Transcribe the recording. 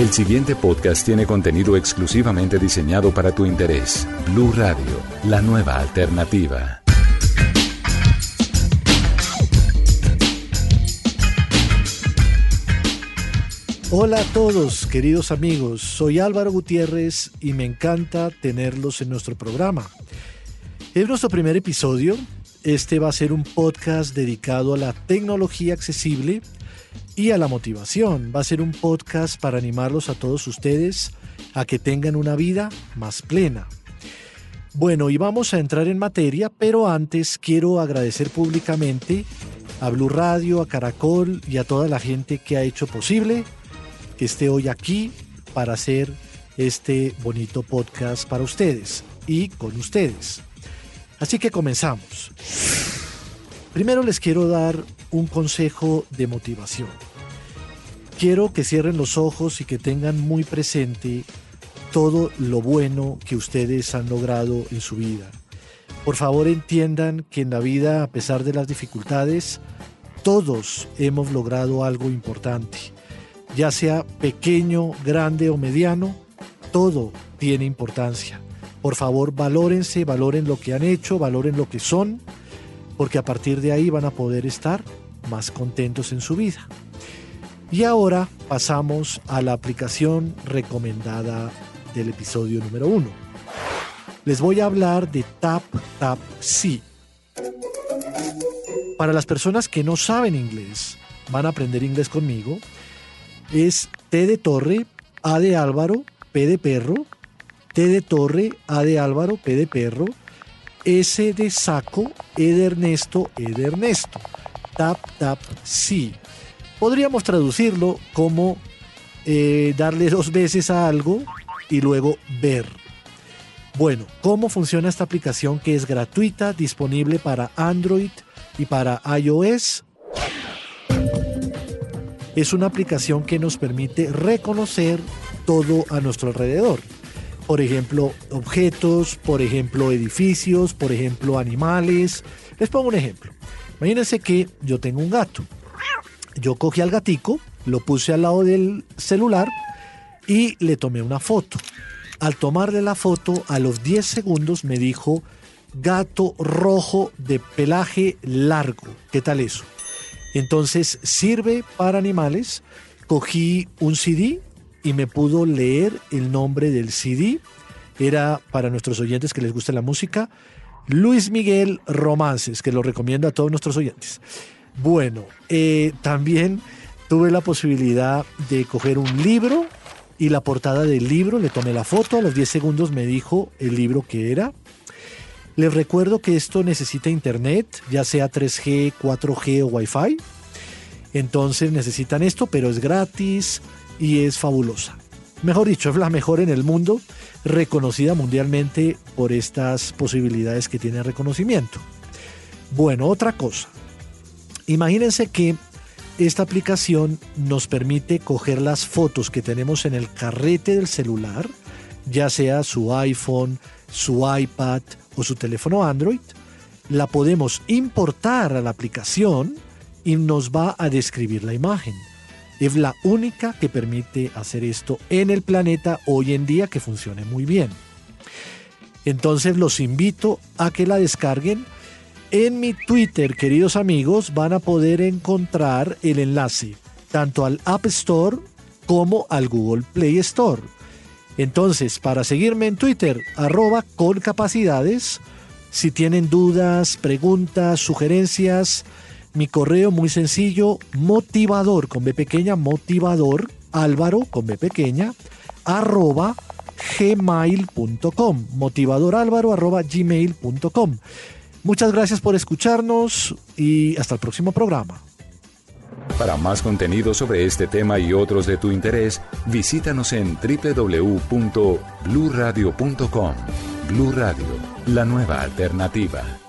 El siguiente podcast tiene contenido exclusivamente diseñado para tu interés. Blue Radio, la nueva alternativa. Hola a todos, queridos amigos. Soy Álvaro Gutiérrez y me encanta tenerlos en nuestro programa. Es nuestro primer episodio. Este va a ser un podcast dedicado a la tecnología accesible y a la motivación. Va a ser un podcast para animarlos a todos ustedes a que tengan una vida más plena. Bueno, y vamos a entrar en materia, pero antes quiero agradecer públicamente a Blue Radio, a Caracol y a toda la gente que ha hecho posible que esté hoy aquí para hacer este bonito podcast para ustedes y con ustedes. Así que comenzamos. Primero les quiero dar un consejo de motivación. Quiero que cierren los ojos y que tengan muy presente todo lo bueno que ustedes han logrado en su vida. Por favor entiendan que en la vida, a pesar de las dificultades, todos hemos logrado algo importante. Ya sea pequeño, grande o mediano, todo tiene importancia. Por favor, valórense, valoren lo que han hecho, valoren lo que son porque a partir de ahí van a poder estar más contentos en su vida. Y ahora pasamos a la aplicación recomendada del episodio número uno. Les voy a hablar de Tap Tap Si. Para las personas que no saben inglés, van a aprender inglés conmigo. Es T de Torre, A de Álvaro, P de Perro, T de Torre, A de Álvaro, P de Perro, S de saco, E Ernesto, E de Ernesto. Tap, tap, sí. Podríamos traducirlo como eh, darle dos veces a algo y luego ver. Bueno, ¿cómo funciona esta aplicación que es gratuita, disponible para Android y para iOS? Es una aplicación que nos permite reconocer todo a nuestro alrededor por ejemplo, objetos, por ejemplo, edificios, por ejemplo, animales. Les pongo un ejemplo. Imagínense que yo tengo un gato. Yo cogí al gatico, lo puse al lado del celular y le tomé una foto. Al tomarle la foto, a los 10 segundos me dijo gato rojo de pelaje largo. ¿Qué tal eso? Entonces sirve para animales. Cogí un CD, y me pudo leer el nombre del CD. Era para nuestros oyentes que les guste la música, Luis Miguel Romances, que lo recomiendo a todos nuestros oyentes. Bueno, eh, también tuve la posibilidad de coger un libro y la portada del libro, le tomé la foto, a los 10 segundos me dijo el libro que era. Les recuerdo que esto necesita internet, ya sea 3G, 4G o Wi-Fi. Entonces necesitan esto, pero es gratis, y es fabulosa. Mejor dicho, es la mejor en el mundo, reconocida mundialmente por estas posibilidades que tiene reconocimiento. Bueno, otra cosa. Imagínense que esta aplicación nos permite coger las fotos que tenemos en el carrete del celular, ya sea su iPhone, su iPad o su teléfono Android, la podemos importar a la aplicación y nos va a describir la imagen. Es la única que permite hacer esto en el planeta hoy en día que funcione muy bien. Entonces los invito a que la descarguen. En mi Twitter, queridos amigos, van a poder encontrar el enlace tanto al App Store como al Google Play Store. Entonces, para seguirme en Twitter, arroba con capacidades, si tienen dudas, preguntas, sugerencias, mi correo muy sencillo, motivador con B pequeña, motivador álvaro con B pequeña, arroba gmail.com, motivador álvaro arroba gmail.com. Muchas gracias por escucharnos y hasta el próximo programa. Para más contenido sobre este tema y otros de tu interés, visítanos en www.bluradio.com. Blu Radio, la nueva alternativa.